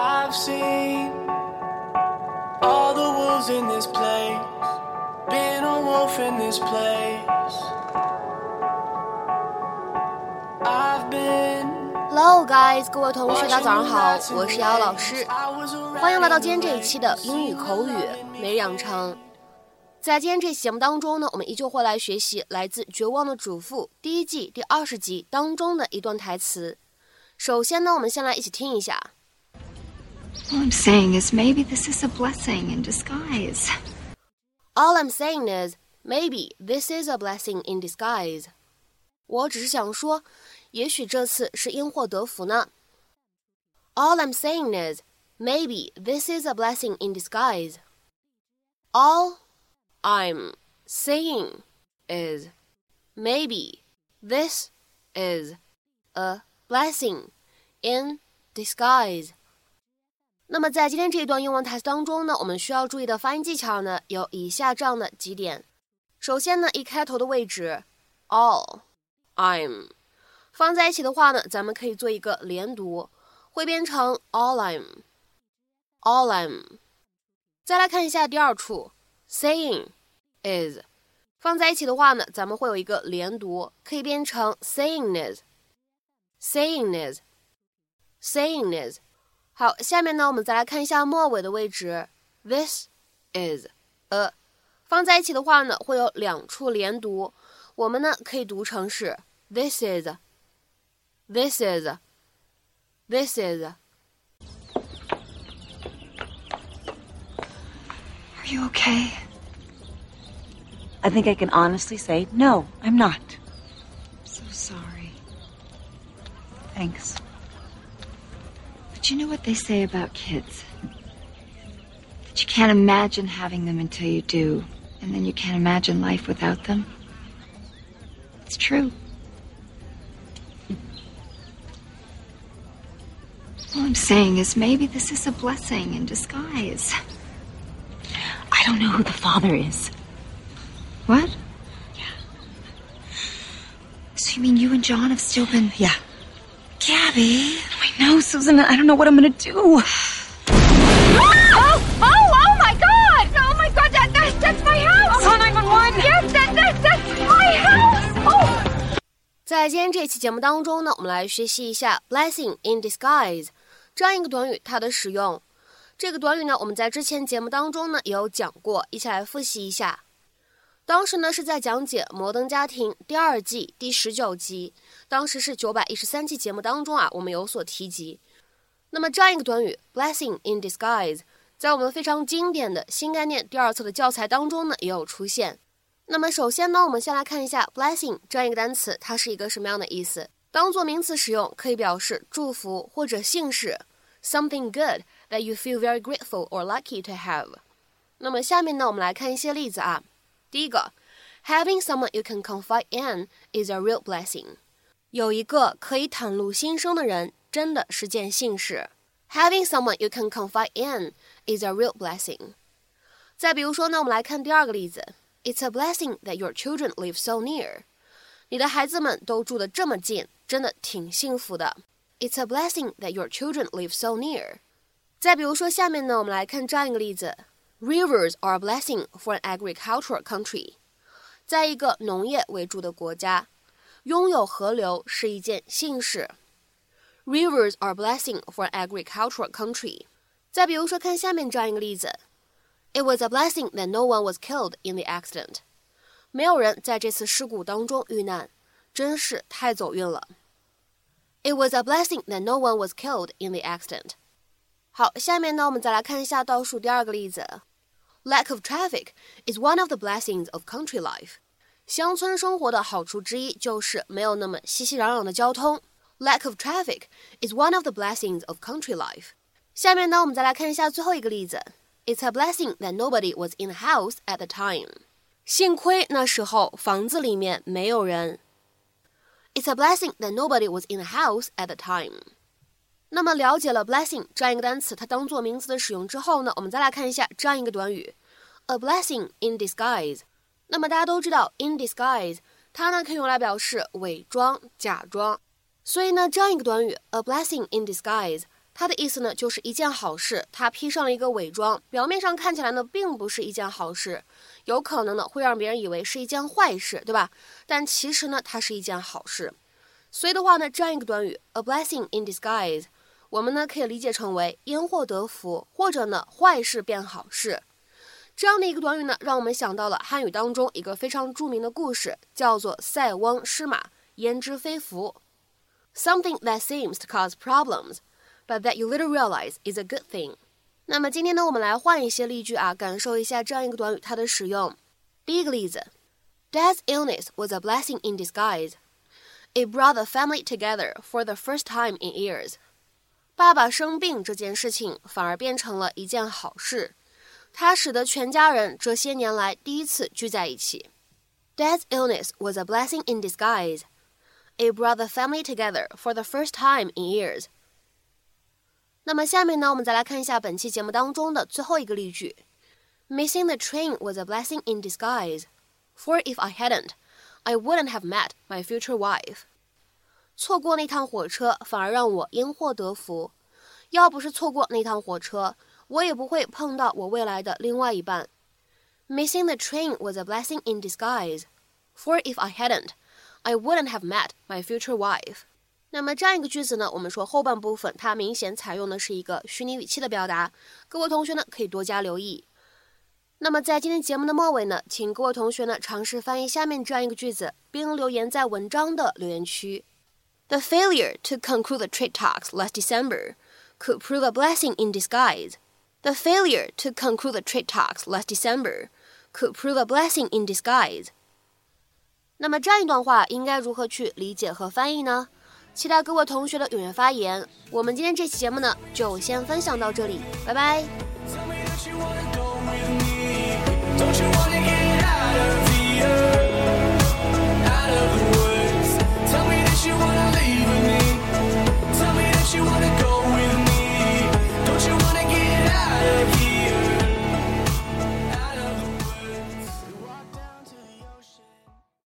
I've seen all the wolves in this place, been a wolf in this place. I've been. Hello, guys，各位同学，大家早上好，我是瑶老师，欢迎来到今天这一期的英语口语每日养成。在今天这期节目当中呢，我们依旧会来学习来自《绝望的主妇》第一季第二十集当中的一段台词。首先呢，我们先来一起听一下。All I'm saying is maybe this is a blessing in disguise. All I'm saying is maybe this is a blessing in disguise. 我只是想说，也许这次是因祸得福呢。All I'm saying is maybe this is a blessing in disguise. All I'm saying is maybe this is a blessing in disguise. 那么在今天这一段英文台词当中呢，我们需要注意的发音技巧呢，有以下这样的几点。首先呢，一开头的位置，all I'm 放在一起的话呢，咱们可以做一个连读，会变成 all I'm，all I'm。再来看一下第二处，saying is 放在一起的话呢，咱们会有一个连读，可以变成 saying is，saying is，saying is。好，下面呢，我们再来看一下末尾的位置。This is a 放在一起的话呢，会有两处连读。我们呢可以读成是 This is，This is，This is。Are you okay? I think I can honestly say, no, I'm not. I'm so sorry. Thanks. But you know what they say about kids? That you can't imagine having them until you do, and then you can't imagine life without them? It's true. All I'm saying is maybe this is a blessing in disguise. I don't know who the father is. What? Yeah. So you mean you and John have still been. Yeah. Gabby. I know, Susan. I don't know what I'm gonna do. Oh! Oh! Oh my God! Oh my God! That, that that's my house! Call 911. Yes, that, that that's my house! Oh! 在今天这期节目当中呢，我们来学习一下 blessing in disguise 这样一个短语，它的使用。这个短语呢，我们在之前节目当中呢也有讲过，一起来复习一下。当时呢是在讲解《摩登家庭》第二季第十九集，当时是九百一十三期节目当中啊，我们有所提及。那么这样一个短语 “blessing in disguise”，在我们非常经典的新概念第二册的教材当中呢也有出现。那么首先呢，我们先来看一下 “blessing” 这样一个单词，它是一个什么样的意思？当做名词使用，可以表示祝福或者姓氏，something good that you feel very grateful or lucky to have。那么下面呢，我们来看一些例子啊。第一个，having someone you can confide in is a real blessing。有一个可以袒露心声的人，真的是件幸事。Having someone you can confide in is a real blessing。再比如说呢，我们来看第二个例子，It's a blessing that your children live so near。你的孩子们都住得这么近，真的挺幸福的。It's a blessing that your children live so near。再比如说下面呢，我们来看这样一个例子。 Rivers are a blessing for an agricultural country。在一个农业为主的国家，拥有河流是一件幸事。Rivers are a blessing for an agricultural country。再比如说，看下面这样一个例子：It was a blessing that no one was killed in the accident。没有人在这次事故当中遇难，真是太走运了。It was a blessing that no one was killed in the accident。好，下面呢，我们再来看一下倒数第二个例子。 Lack of traffic is one of the blessings of country life。乡村生活的好处之一就是没有那么熙熙攘攘的交通。Lack of traffic is one of the blessings of country life。下面呢，我们再来看一下最后一个例子。It's a blessing that nobody was in the house at the time。幸亏那时候房子里面没有人。It's a blessing that nobody was in the house at the time。 那么了解了 blessing 这样一个单词，它当做名词的使用之后呢，我们再来看一下这样一个短语，a blessing in disguise。那么大家都知道 in disguise，它呢可以用来表示伪装、假装。所以呢，这样一个短语 a blessing in disguise，它的意思呢，就是一件好事，它披上了一个伪装，表面上看起来呢，并不是一件好事，有可能呢会让别人以为是一件坏事，对吧？但其实呢，它是一件好事。所以的话呢，这样一个短语，a blessing in disguise，我们呢可以理解成为因祸得福，或者呢坏事变好事。这样的一个短语呢，让我们想到了汉语当中一个非常着名的故事，叫做“塞翁失马，焉知非福”。Something that seems to cause problems。But that you later realize is a good thing。那么今天呢，我们来换一些例句啊，感受一下这样一个短语它的使用。第一个例子，Dad's illness was a blessing in disguise. It brought the family together for the first time in years. 爸爸生病这件事情反而变成了一件好事，它使得全家人这些年来第一次聚在一起。Dad's illness was a blessing in disguise. It brought the family together for the first time in years. 那么下面呢，我们再来看一下本期节目当中的最后一个例句：Missing the train was a blessing in disguise, for if I hadn't, I wouldn't have met my future wife. 错过那趟火车反而让我因祸得福，要不是错过那趟火车，我也不会碰到我未来的另外一半。Missing the train was a blessing in disguise, for if I hadn't, I wouldn't have met my future wife. 那么这样一个句子呢，我们说后半部分它明显采用的是一个虚拟语气的表达，各位同学呢可以多加留意。那么在今天节目的末尾呢，请各位同学呢尝试翻译下面这样一个句子，并留言在文章的留言区。The failure to conclude the trade talks last December could prove a blessing in disguise. The failure to conclude the trade talks last December could prove a blessing in disguise. 那么这样一段话应该如何去理解和翻译呢？期待各位同学的踊跃发言。我们今天这期节目呢，就先分享到这里，拜拜。Don't you wanna get out of here?